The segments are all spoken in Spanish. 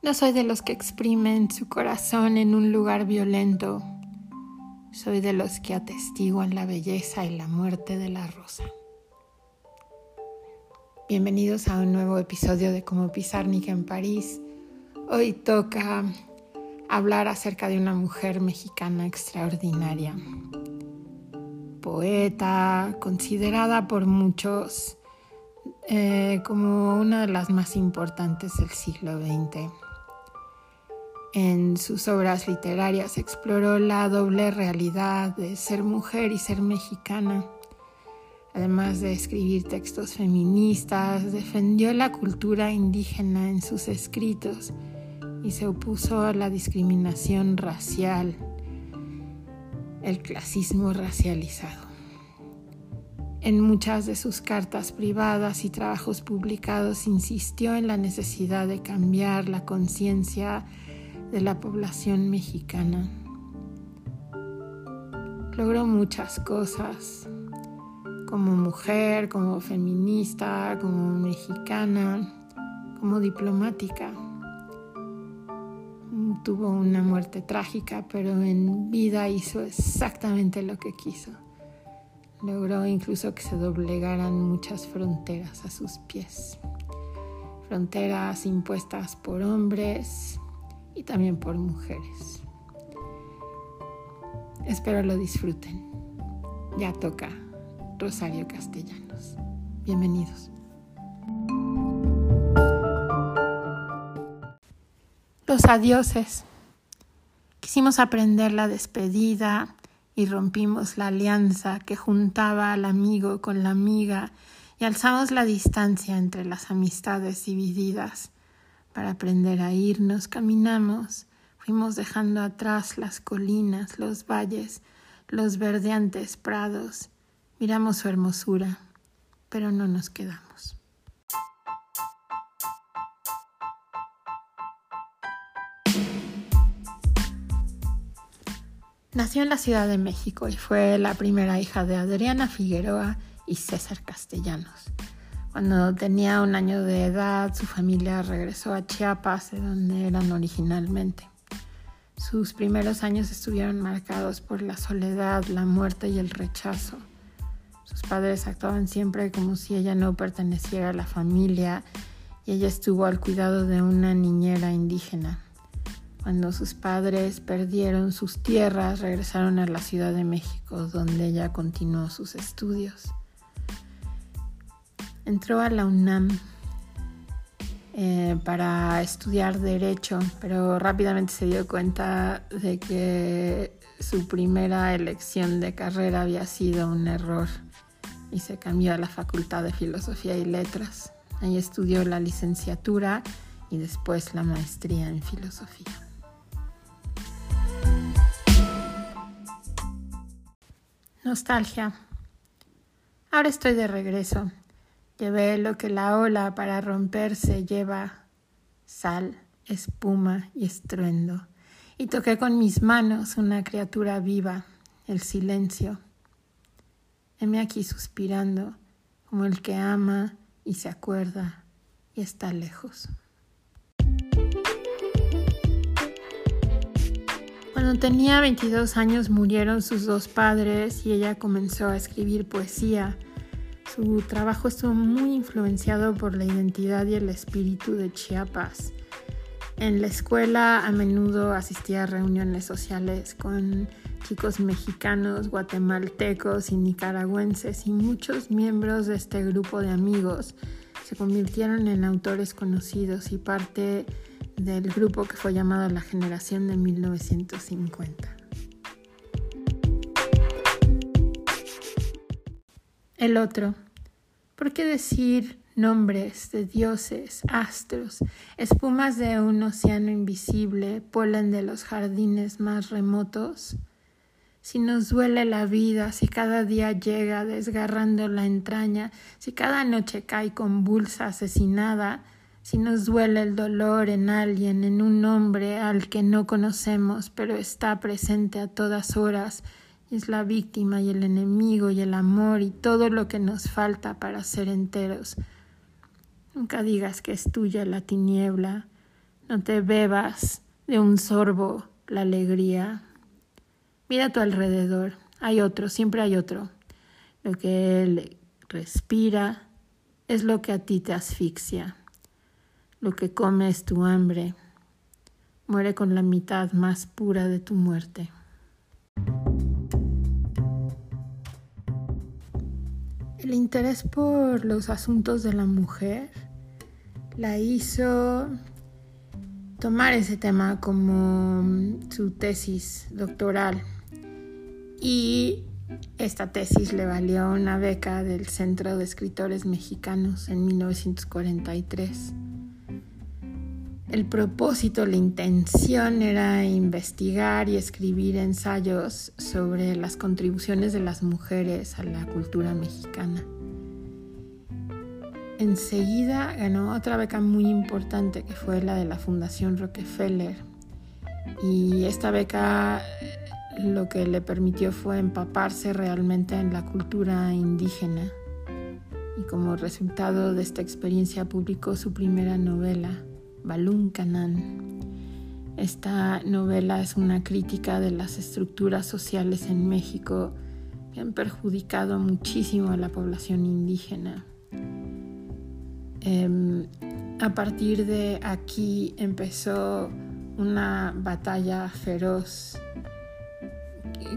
No soy de los que exprimen su corazón en un lugar violento. Soy de los que atestiguan la belleza y la muerte de la rosa. Bienvenidos a un nuevo episodio de Como Pizarnik en París. Hoy toca hablar acerca de una mujer mexicana extraordinaria. Poeta, considerada por muchos eh, como una de las más importantes del siglo XX. En sus obras literarias exploró la doble realidad de ser mujer y ser mexicana. Además de escribir textos feministas, defendió la cultura indígena en sus escritos y se opuso a la discriminación racial, el clasismo racializado. En muchas de sus cartas privadas y trabajos publicados insistió en la necesidad de cambiar la conciencia de la población mexicana. Logró muchas cosas, como mujer, como feminista, como mexicana, como diplomática. Tuvo una muerte trágica, pero en vida hizo exactamente lo que quiso. Logró incluso que se doblegaran muchas fronteras a sus pies. Fronteras impuestas por hombres, y también por mujeres. Espero lo disfruten. Ya toca Rosario Castellanos. Bienvenidos. Los adioses. Quisimos aprender la despedida y rompimos la alianza que juntaba al amigo con la amiga y alzamos la distancia entre las amistades divididas para aprender a irnos, caminamos, fuimos dejando atrás las colinas, los valles, los verdeantes prados, miramos su hermosura, pero no nos quedamos. Nació en la Ciudad de México y fue la primera hija de Adriana Figueroa y César Castellanos. Cuando tenía un año de edad, su familia regresó a Chiapas, de donde eran originalmente. Sus primeros años estuvieron marcados por la soledad, la muerte y el rechazo. Sus padres actuaban siempre como si ella no perteneciera a la familia y ella estuvo al cuidado de una niñera indígena. Cuando sus padres perdieron sus tierras, regresaron a la Ciudad de México, donde ella continuó sus estudios entró a la UNAM eh, para estudiar derecho, pero rápidamente se dio cuenta de que su primera elección de carrera había sido un error y se cambió a la Facultad de Filosofía y Letras. Ahí estudió la licenciatura y después la maestría en filosofía. Nostalgia. Ahora estoy de regreso Llevé lo que la ola para romperse lleva, sal, espuma y estruendo. Y toqué con mis manos una criatura viva, el silencio. Heme aquí suspirando, como el que ama y se acuerda y está lejos. Cuando tenía 22 años murieron sus dos padres y ella comenzó a escribir poesía su trabajo estuvo muy influenciado por la identidad y el espíritu de Chiapas. En la escuela a menudo asistía a reuniones sociales con chicos mexicanos, guatemaltecos y nicaragüenses y muchos miembros de este grupo de amigos se convirtieron en autores conocidos y parte del grupo que fue llamado la generación de 1950. El otro. ¿Por qué decir nombres de dioses, astros, espumas de un océano invisible, polen de los jardines más remotos? Si nos duele la vida, si cada día llega desgarrando la entraña, si cada noche cae convulsa, asesinada, si nos duele el dolor en alguien, en un hombre al que no conocemos, pero está presente a todas horas, es la víctima y el enemigo y el amor y todo lo que nos falta para ser enteros. Nunca digas que es tuya la tiniebla, No te bebas de un sorbo la alegría. Mira a tu alrededor. Hay otro, siempre hay otro. Lo que él respira es lo que a ti te asfixia. Lo que come es tu hambre. Muere con la mitad más pura de tu muerte. El interés por los asuntos de la mujer la hizo tomar ese tema como su tesis doctoral y esta tesis le valió una beca del Centro de Escritores Mexicanos en 1943. El propósito, la intención era investigar y escribir ensayos sobre las contribuciones de las mujeres a la cultura mexicana. Enseguida ganó otra beca muy importante que fue la de la Fundación Rockefeller. Y esta beca lo que le permitió fue empaparse realmente en la cultura indígena. Y como resultado de esta experiencia publicó su primera novela, Balún Canán. Esta novela es una crítica de las estructuras sociales en México que han perjudicado muchísimo a la población indígena. Em, a partir de aquí empezó una batalla feroz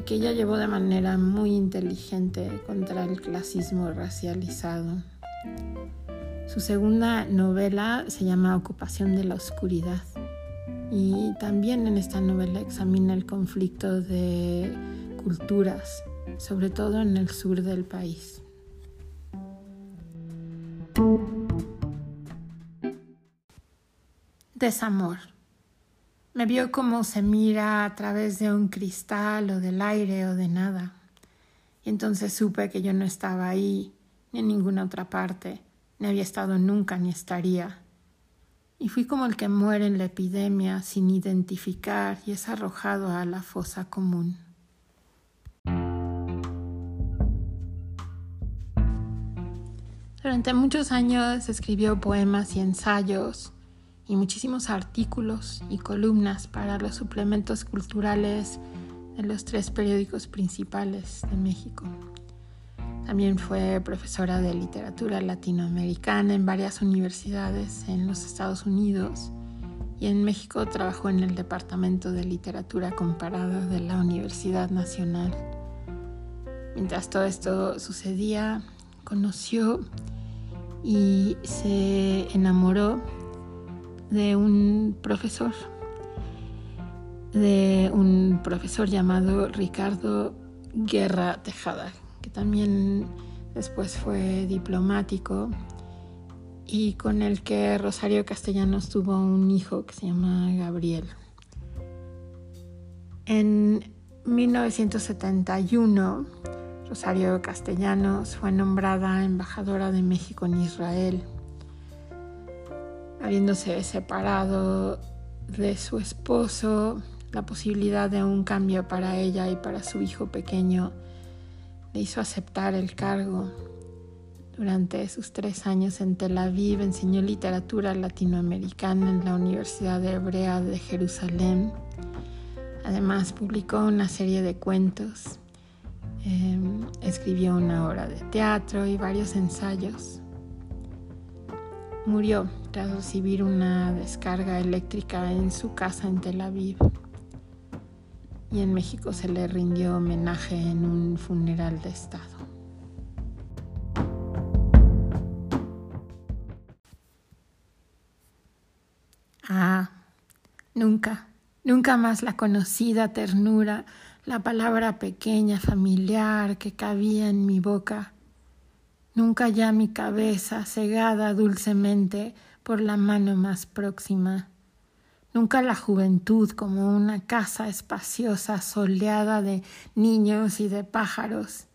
que ella llevó de manera muy inteligente contra el clasismo racializado. Su segunda novela se llama Ocupación de la Oscuridad y también en esta novela examina el conflicto de culturas, sobre todo en el sur del país. Desamor. Me vio como se mira a través de un cristal o del aire o de nada. Y entonces supe que yo no estaba ahí, ni en ninguna otra parte, ni había estado nunca ni estaría. Y fui como el que muere en la epidemia sin identificar y es arrojado a la fosa común. Durante muchos años escribió poemas y ensayos y muchísimos artículos y columnas para los suplementos culturales de los tres periódicos principales de México. También fue profesora de literatura latinoamericana en varias universidades en los Estados Unidos y en México trabajó en el Departamento de Literatura Comparada de la Universidad Nacional. Mientras todo esto sucedía, conoció y se enamoró de un profesor, de un profesor llamado Ricardo Guerra Tejada, que también después fue diplomático y con el que Rosario Castellanos tuvo un hijo que se llama Gabriel. En 1971, Rosario Castellanos fue nombrada embajadora de México en Israel habiéndose separado de su esposo, la posibilidad de un cambio para ella y para su hijo pequeño le hizo aceptar el cargo. Durante sus tres años en Tel Aviv enseñó literatura latinoamericana en la Universidad Hebrea de Jerusalén. Además publicó una serie de cuentos, em, escribió una obra de teatro y varios ensayos. Murió tras recibir una descarga eléctrica en su casa en Tel Aviv. Y en México se le rindió homenaje en un funeral de Estado. Ah, nunca, nunca más la conocida ternura, la palabra pequeña, familiar que cabía en mi boca Nunca ya mi cabeza cegada dulcemente por la mano más próxima. Nunca la juventud como una casa espaciosa soleada de niños y de pájaros.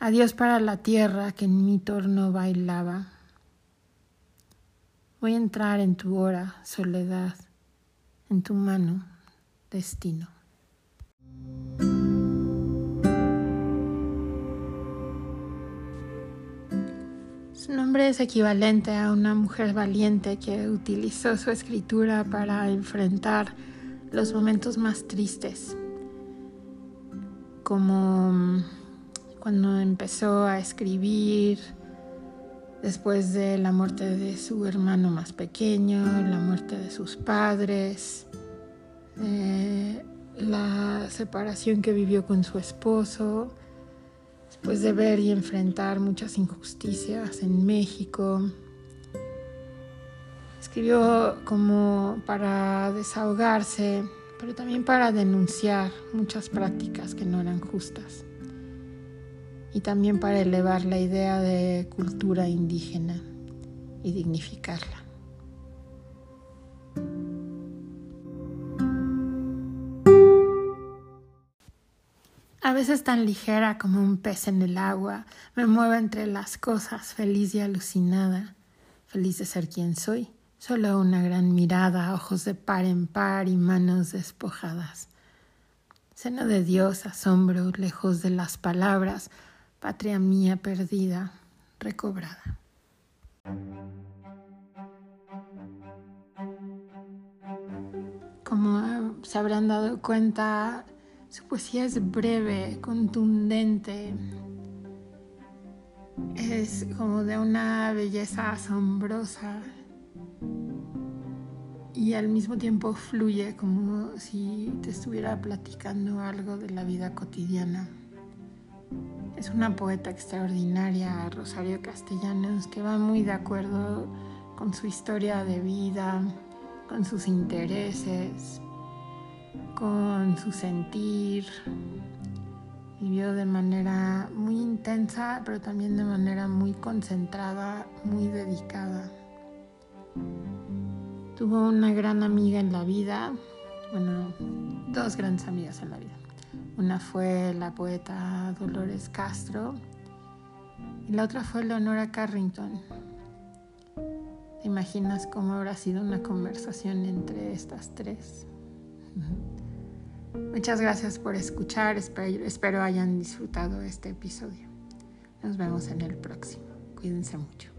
Adiós para la tierra que en mi torno bailaba. Voy a entrar en tu hora, soledad, en tu mano, destino. Nombre es equivalente a una mujer valiente que utilizó su escritura para enfrentar los momentos más tristes, como cuando empezó a escribir después de la muerte de su hermano más pequeño, la muerte de sus padres, eh, la separación que vivió con su esposo, después de ver y enfrentar muchas injusticias en México. Escribió como para desahogarse, pero también para denunciar muchas prácticas que no eran justas y también para elevar la idea de cultura indígena y dignificarla. A veces tan ligera como un pez en el agua, me muevo entre las cosas, feliz y alucinada, feliz de ser quien soy, solo una gran mirada, ojos de par en par y manos despojadas. Seno de Dios, asombro, lejos de las palabras, patria mía perdida, recobrada. Como se habrán dado cuenta, su poesía es breve, contundente, es como de una belleza asombrosa. Y al mismo tiempo fluye como si te estuviera platicando algo de la vida cotidiana. Es una poeta extraordinaria, Rosario Castellanos, que va muy de acuerdo con su historia de vida, con sus intereses, con su sentir. Vivió de manera muy intensa, pero también de manera muy concentrada, muy dedicada. Tuvo una gran amiga en la vida, bueno, dos grandes amigas en la vida. Una fue la poeta Dolores Castro y la otra fue Leonora Carrington. ¿Te imaginas cómo habrá sido una conversación entre estas tres? Muchas gracias por escuchar, espero, espero hayan disfrutado este episodio. Nos vemos en el próximo. Cuídense mucho.